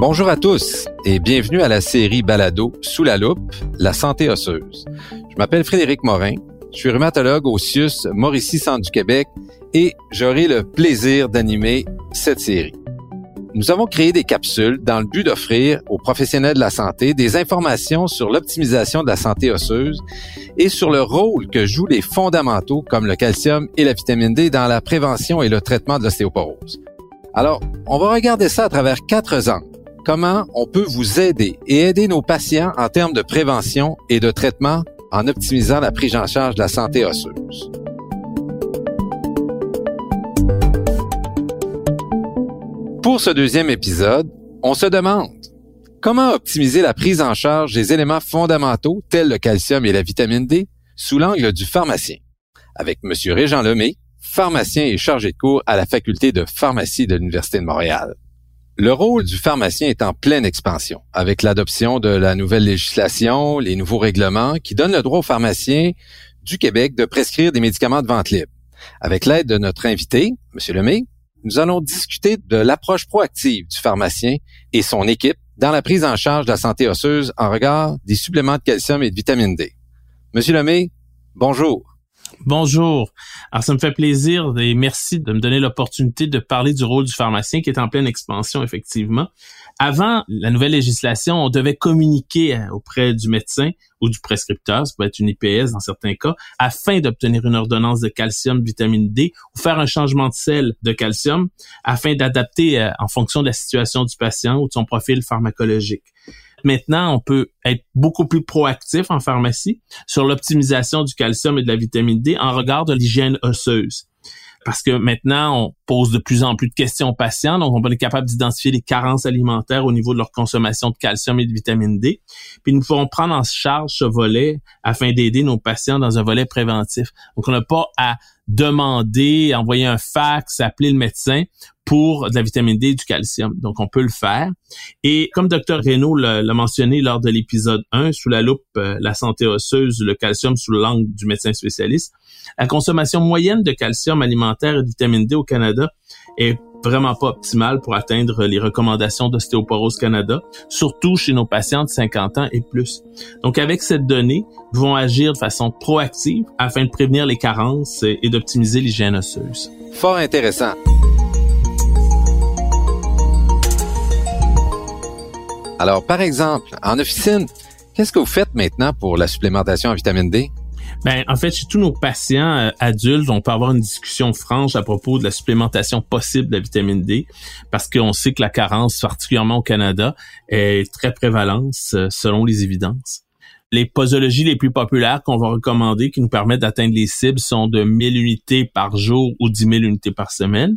Bonjour à tous et bienvenue à la série Balado Sous la loupe, la santé osseuse. Je m'appelle Frédéric Morin, je suis rhumatologue au CIUS Mauricie Centre du Québec et j'aurai le plaisir d'animer cette série. Nous avons créé des capsules dans le but d'offrir aux professionnels de la santé des informations sur l'optimisation de la santé osseuse et sur le rôle que jouent les fondamentaux comme le calcium et la vitamine D dans la prévention et le traitement de l'ostéoporose. Alors, on va regarder ça à travers quatre angles. Comment on peut vous aider et aider nos patients en termes de prévention et de traitement en optimisant la prise en charge de la santé osseuse? Pour ce deuxième épisode, on se demande comment optimiser la prise en charge des éléments fondamentaux tels le calcium et la vitamine D sous l'angle du pharmacien. Avec M. Régent Lemay, pharmacien et chargé de cours à la faculté de pharmacie de l'Université de Montréal. Le rôle du pharmacien est en pleine expansion avec l'adoption de la nouvelle législation, les nouveaux règlements qui donnent le droit aux pharmaciens du Québec de prescrire des médicaments de vente libre. Avec l'aide de notre invité, M. Lemay, nous allons discuter de l'approche proactive du pharmacien et son équipe dans la prise en charge de la santé osseuse en regard des suppléments de calcium et de vitamine D. Monsieur Lemay, bonjour. Bonjour. Alors, ça me fait plaisir et merci de me donner l'opportunité de parler du rôle du pharmacien qui est en pleine expansion, effectivement. Avant la nouvelle législation, on devait communiquer euh, auprès du médecin ou du prescripteur, ça peut être une IPS dans certains cas, afin d'obtenir une ordonnance de calcium, vitamine D ou faire un changement de sel de calcium afin d'adapter euh, en fonction de la situation du patient ou de son profil pharmacologique. Maintenant, on peut être beaucoup plus proactif en pharmacie sur l'optimisation du calcium et de la vitamine D en regard de l'hygiène osseuse. Parce que maintenant, on pose de plus en plus de questions aux patients, donc on va être capable d'identifier les carences alimentaires au niveau de leur consommation de calcium et de vitamine D. Puis nous pouvons prendre en charge ce volet afin d'aider nos patients dans un volet préventif. Donc on n'a pas à demander, envoyer un fax, appeler le médecin pour de la vitamine D et du calcium. Donc, on peut le faire. Et comme Dr. Reynaud l'a mentionné lors de l'épisode 1, sous la loupe, euh, la santé osseuse, le calcium sous l'angle du médecin spécialiste, la consommation moyenne de calcium alimentaire et de vitamine D au Canada est vraiment pas optimale pour atteindre les recommandations d'Ostéoporose Canada, surtout chez nos patients de 50 ans et plus. Donc, avec cette donnée, nous pouvons agir de façon proactive afin de prévenir les carences et d'optimiser l'hygiène osseuse. Fort intéressant. Alors, par exemple, en officine, qu'est-ce que vous faites maintenant pour la supplémentation en vitamine D? Ben, en fait, chez tous nos patients euh, adultes, on peut avoir une discussion franche à propos de la supplémentation possible de la vitamine D, parce qu'on sait que la carence, particulièrement au Canada, est très prévalente euh, selon les évidences. Les posologies les plus populaires qu'on va recommander qui nous permettent d'atteindre les cibles sont de 1000 unités par jour ou 10 000 unités par semaine.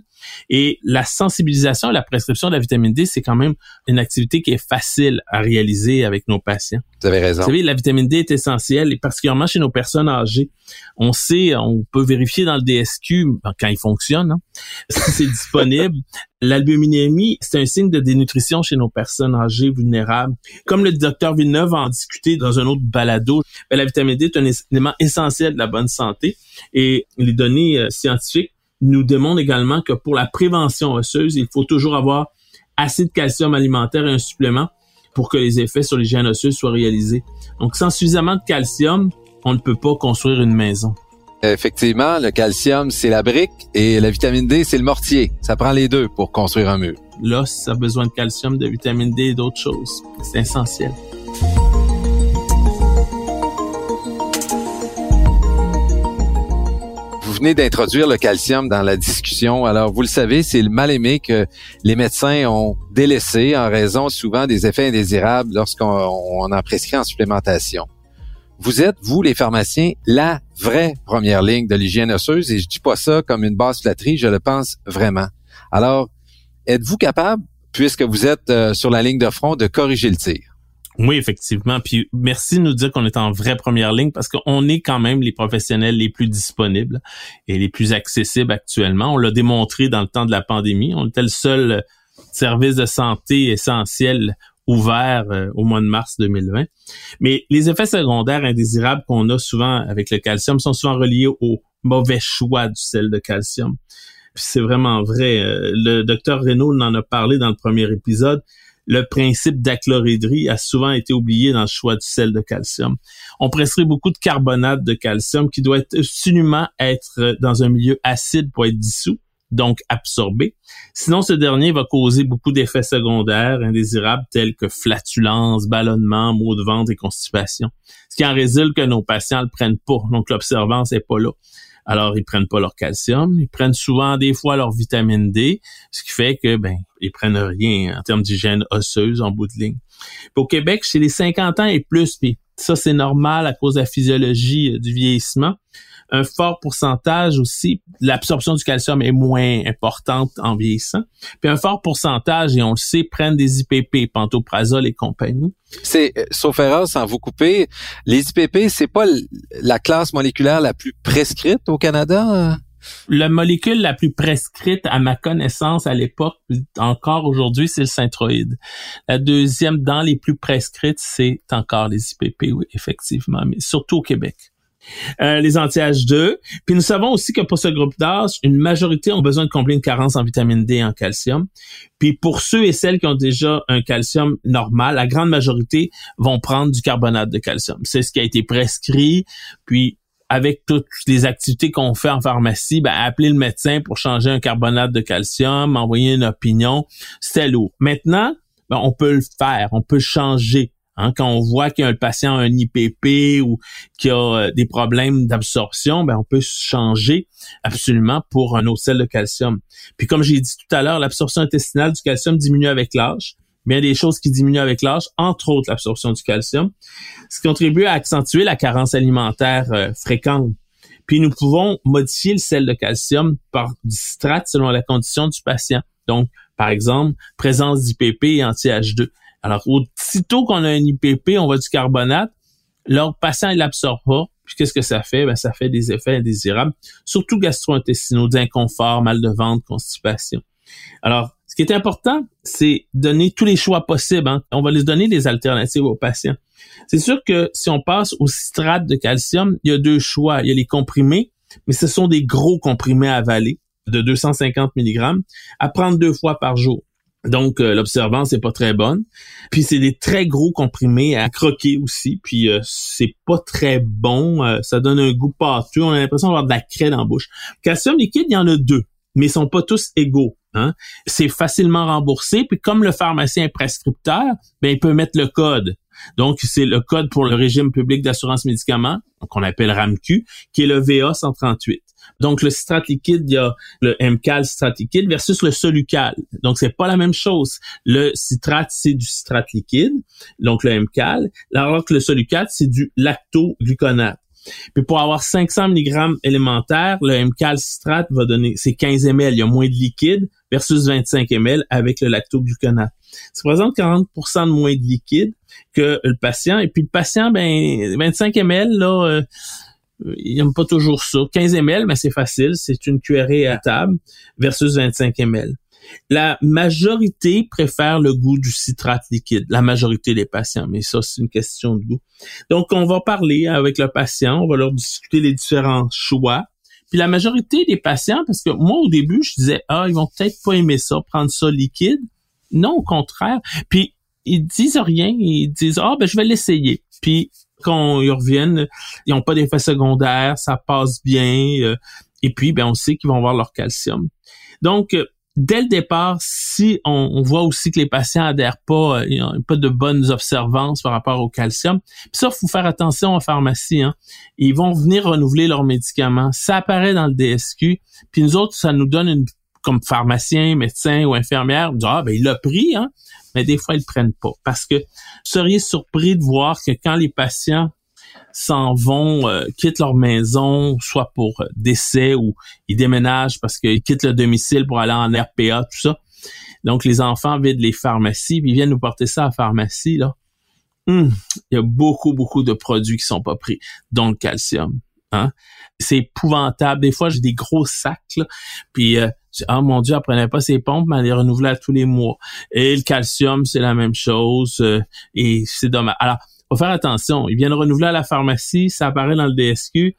Et la sensibilisation et la prescription de la vitamine D, c'est quand même une activité qui est facile à réaliser avec nos patients. Vous avez raison. Vous savez, la vitamine D est essentielle et particulièrement chez nos personnes âgées. On sait, on peut vérifier dans le DSQ quand il fonctionne, hein, si c'est disponible. L'albuminémie, c'est un signe de dénutrition chez nos personnes âgées vulnérables. Comme le docteur Villeneuve en discuté dans un autre balado, ben, la vitamine D est un élément essentiel de la bonne santé et les données euh, scientifiques nous démontre également que pour la prévention osseuse, il faut toujours avoir assez de calcium alimentaire et un supplément pour que les effets sur l'hygiène osseuse soient réalisés. Donc, sans suffisamment de calcium, on ne peut pas construire une maison. Effectivement, le calcium, c'est la brique et la vitamine D, c'est le mortier. Ça prend les deux pour construire un mur. L'os a besoin de calcium, de vitamine D et d'autres choses. C'est essentiel. Venez d'introduire le calcium dans la discussion. Alors, vous le savez, c'est le mal-aimé que les médecins ont délaissé en raison souvent des effets indésirables lorsqu'on en prescrit en supplémentation. Vous êtes, vous, les pharmaciens, la vraie première ligne de l'hygiène osseuse et je dis pas ça comme une basse flatterie, je le pense vraiment. Alors, êtes-vous capable, puisque vous êtes euh, sur la ligne de front, de corriger le tir? Oui, effectivement. Puis merci de nous dire qu'on est en vraie première ligne parce qu'on est quand même les professionnels les plus disponibles et les plus accessibles actuellement. On l'a démontré dans le temps de la pandémie. On était le seul service de santé essentiel ouvert euh, au mois de mars 2020. Mais les effets secondaires indésirables qu'on a souvent avec le calcium sont souvent reliés au mauvais choix du sel de calcium. c'est vraiment vrai. Euh, le docteur Renault en a parlé dans le premier épisode le principe d'achlorhydrie a souvent été oublié dans le choix du sel de calcium. On presserait beaucoup de carbonate de calcium qui doit absolument être dans un milieu acide pour être dissous donc absorbé. Sinon, ce dernier va causer beaucoup d'effets secondaires indésirables tels que flatulence, ballonnement, maux de ventre et constipation. Ce qui en résulte que nos patients le prennent pas, donc l'observance est pas là. Alors, ils prennent pas leur calcium, ils prennent souvent des fois leur vitamine D, ce qui fait que, ben, ils prennent rien en termes d'hygiène osseuse en bout de ligne. au Québec, chez les 50 ans et plus, puis ça, c'est normal à cause de la physiologie euh, du vieillissement. Un fort pourcentage aussi, l'absorption du calcium est moins importante en vieillissant. Puis un fort pourcentage, et on le sait, prennent des IPP, pantoprazole et compagnie. C'est, euh, sauf erreur, sans vous couper, les IPP, c'est pas la classe moléculaire la plus prescrite au Canada? La molécule la plus prescrite à ma connaissance à l'époque, encore aujourd'hui, c'est le synthroïde. La deuxième dans les plus prescrites, c'est encore les IPP, oui, effectivement, mais surtout au Québec. Euh, les anti-H2. Puis nous savons aussi que pour ce groupe d'âge, une majorité ont besoin de combler une carence en vitamine D et en calcium. Puis pour ceux et celles qui ont déjà un calcium normal, la grande majorité vont prendre du carbonate de calcium. C'est ce qui a été prescrit. Puis avec toutes les activités qu'on fait en pharmacie, ben, appeler le médecin pour changer un carbonate de calcium, envoyer une opinion, c'était lourd. Maintenant, ben, on peut le faire, on peut changer. Hein, quand on voit qu'un patient a un IPP ou qu'il a euh, des problèmes d'absorption, ben on peut changer absolument pour un autre sel de calcium. Puis comme j'ai dit tout à l'heure, l'absorption intestinale du calcium diminue avec l'âge bien des choses qui diminuent avec l'âge, entre autres l'absorption du calcium, ce qui contribue à accentuer la carence alimentaire euh, fréquente. Puis nous pouvons modifier le sel de calcium par du selon la condition du patient. Donc, par exemple, présence d'IPP et anti-H2. Alors, aussitôt qu'on a un IPP, on va du carbonate, leur patient, il l'absorbe pas. Puis qu'est-ce que ça fait? Ben, ça fait des effets indésirables, surtout gastro-intestinaux, d'inconfort, mal de ventre, constipation. Alors, ce qui est important, c'est donner tous les choix possibles. Hein. On va les donner des alternatives aux patients. C'est sûr que si on passe au citrate de calcium, il y a deux choix. Il y a les comprimés, mais ce sont des gros comprimés à avaler de 250 mg à prendre deux fois par jour. Donc euh, l'observance n'est pas très bonne. Puis c'est des très gros comprimés à croquer aussi. Puis euh, c'est pas très bon. Euh, ça donne un goût pâteux. On a l'impression d'avoir de la craie dans la bouche. Calcium liquide, il y en a deux, mais ils sont pas tous égaux. Hein? C'est facilement remboursé. Puis comme le pharmacien est prescripteur, ben, il peut mettre le code. Donc, c'est le code pour le régime public d'assurance médicaments, qu'on appelle RAMQ, qui est le VA 138. Donc, le citrate liquide, il y a le MCAL citrate liquide versus le Solucal. Donc, c'est pas la même chose. Le citrate, c'est du citrate liquide, donc le MCAL, alors que le Solucal, c'est du lactogluconate. Puis pour avoir 500 mg élémentaire, le MCAL citrate va donner, c'est 15 ml, il y a moins de liquide versus 25 ml avec le lactogluconate. Ça représente 40% de moins de liquide que le patient. Et puis le patient, ben 25 ml, là, euh, il n'aime pas toujours ça. 15 ml, mais c'est facile, c'est une cuillerée à table versus 25 ml. La majorité préfère le goût du citrate liquide, la majorité des patients, mais ça, c'est une question de goût. Donc, on va parler avec le patient, on va leur discuter les différents choix. Puis la majorité des patients, parce que moi, au début, je disais, ah, ils vont peut-être pas aimer ça, prendre ça liquide. Non, au contraire. Puis, ils disent rien, ils disent, ah, ben, je vais l'essayer. Puis, quand ils reviennent, ils n'ont pas d'effet secondaire, ça passe bien. Euh, et puis, ben, on sait qu'ils vont avoir leur calcium. Donc, dès le départ, si on, voit aussi que les patients adhèrent pas, euh, ils n'ont pas de bonnes observances par rapport au calcium, puis ça, faut faire attention en pharmacie. Hein. Ils vont venir renouveler leurs médicaments. Ça apparaît dans le DSQ, puis nous autres, ça nous donne une comme pharmacien, médecin ou infirmière, ah ben il l'a pris, hein, mais des fois ils le prennent pas parce que vous seriez surpris de voir que quand les patients s'en vont, euh, quittent leur maison, soit pour euh, décès ou ils déménagent parce qu'ils quittent le domicile pour aller en RPA, tout ça. Donc, les enfants vident les pharmacies, puis ils viennent nous porter ça à pharmacie, là. Hum, il y a beaucoup, beaucoup de produits qui sont pas pris, dont le calcium. Hein? C'est épouvantable. Des fois, j'ai des gros sacs, là, puis euh, ah mon Dieu, elle prenait pas ses pompes, mais elle les renouvelait tous les mois. Et le calcium, c'est la même chose, et c'est dommage. Alors, faut faire attention. Ils viennent renouveler à la pharmacie, ça apparaît dans le DSQ,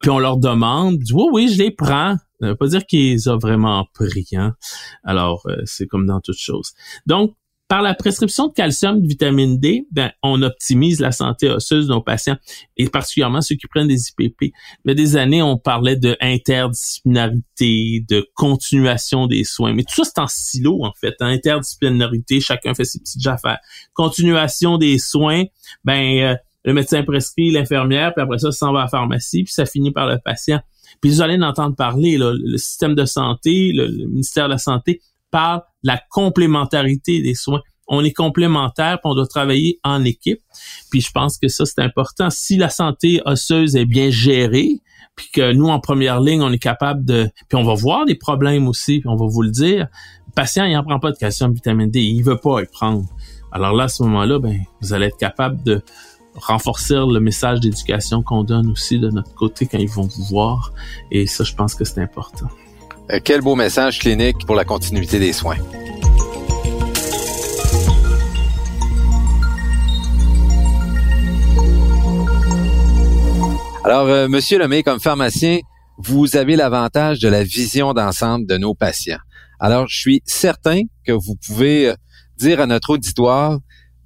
puis on leur demande, oui, oui, je les prends. Ça veut pas dire qu'ils ont vraiment pris. Hein? Alors, euh, c'est comme dans toute chose. Donc, Par la prescription de calcium, de vitamine D, ben, on optimise la santé osseuse de nos patients et particulièrement ceux qui prennent des IPP. A des années, on parlait de interdisciplinarité, de continuation des soins. Mais tout ça, c'est en silo, en fait. Interdisciplinarité, chacun fait ses petites affaires. Continuation des soins, ben, euh, le médecin prescrit, l'infirmière, puis après ça, ça s'en va à la pharmacie, puis ça finit par le patient. Puis vous allez en entendre parler, là, le système de santé, le, ministère de la Santé parle la complémentarité des soins. On est complémentaires, on doit travailler en équipe. Puis je pense que ça, c'est important. Si la santé osseuse est bien gérée, puis que nous, en première ligne, on est capable de... Puis on va voir des problèmes aussi, puis on va vous le dire. Le patient, il n'en prend pas de calcium, vitamine D, il veut pas y prendre. Alors là, à ce moment-là, ben, vous allez être capable de renforcer le message d'éducation qu'on donne aussi de notre côté quand ils vont vous voir. Et ça, je pense que c'est important. Euh, quel beau message clinique pour la continuité des soins. Alors, euh, Monsieur Lemay, comme pharmacien, vous avez l'avantage de la vision d'ensemble de nos patients. Alors, je suis certain que vous pouvez euh, dire à notre auditoire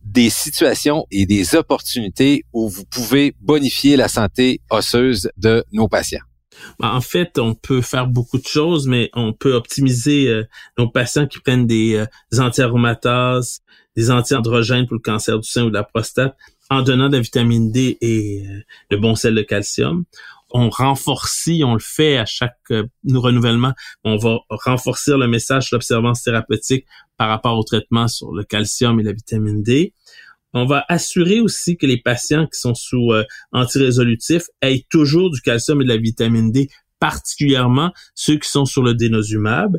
des situations et des opportunités où vous pouvez bonifier la santé osseuse de nos patients? Ben, en fait, on peut faire beaucoup de choses, mais on peut optimiser euh, nos patients qui prennent des, euh, anti-aromatases, des anti-androgènes pour le cancer du sein ou de la prostate en donnant de la vitamine D et euh, de bons sel de calcium. On renforce, on le fait à chaque euh, renouvellement, on va renforcer le message l'observance thérapeutique par rapport au traitement sur le calcium et la vitamine D. On va assurer aussi que les patients qui sont sous euh, antirésolutifs aient toujours du calcium et de la vitamine D, particulièrement ceux qui sont sur le dénosumab.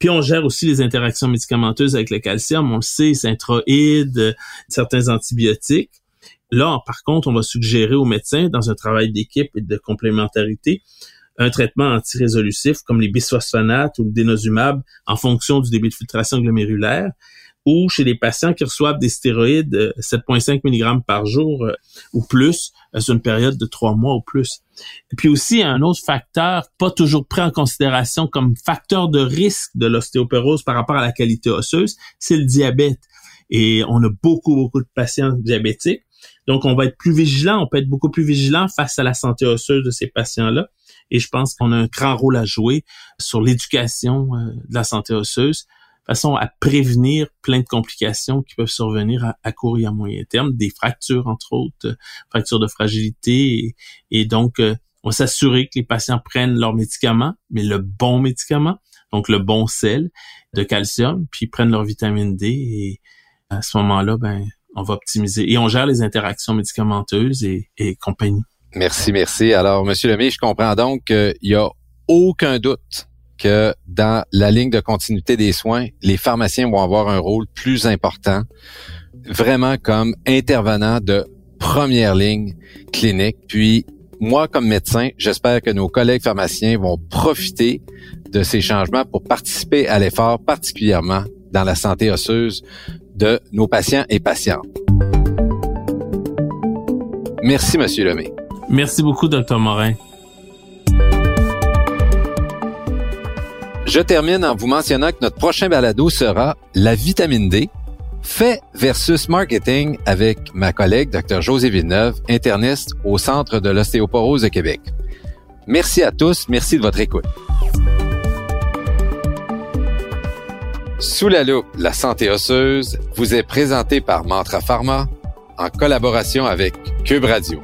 Puis on gère aussi les interactions médicamenteuses avec le calcium. On le sait, synthroïdes, certains antibiotiques. Là, par contre, on va suggérer aux médecins, dans un travail d'équipe et de complémentarité, un traitement antirésolutif comme les bisphosphonates ou le dénosumab en fonction du débit de filtration glomérulaire ou chez les patients qui reçoivent des stéroïdes 7,5 euh, mg par jour euh, ou plus euh, sur une période de trois mois ou plus. Puis aussi, un autre facteur pas toujours pris en considération comme facteur de risque de l'ostéoporose par rapport à la qualité osseuse, c'est le diabète. Et on a beaucoup, beaucoup de patients diabétiques. Donc, on va être plus vigilant, on peut être beaucoup plus vigilant face à la santé osseuse de ces patients-là. Et je pense qu'on a un grand rôle à jouer sur l'éducation de la santé osseuse façon à prévenir plein de complications qui peuvent survenir à, court et à moyen terme, des fractures entre autres, euh, fractures de fragilité et, donc euh, on s'assurer que les patients prennent leurs médicaments, mais le bon médicament, donc le bon sel de calcium, puis prennent leur vitamine D et à ce moment-là, ben on va optimiser et on gère les interactions médicamenteuses et, compagnie. Merci, merci. Alors, Monsieur Lemay, je comprends donc qu'il y a aucun doute que dans la ligne de continuité des soins, les pharmaciens vont avoir un rôle plus important, vraiment comme intervenant de première ligne clinique. Puis moi, comme médecin, j'espère que nos collègues pharmaciens vont profiter de ces changements pour participer à l'effort, particulièrement dans la santé osseuse de nos patients et patientes. Merci, Monsieur Lemay. Merci beaucoup, Dr. Morin. Je termine en vous mentionnant que notre prochain balado sera la vitamine D, fait versus marketing avec ma collègue Dr José Villeneuve, interniste au Centre de l'ostéoporose de Québec. Merci à tous, merci de votre écoute. Sous la loupe, la santé osseuse vous est présentée par Mantra Pharma en collaboration avec Cube Radio.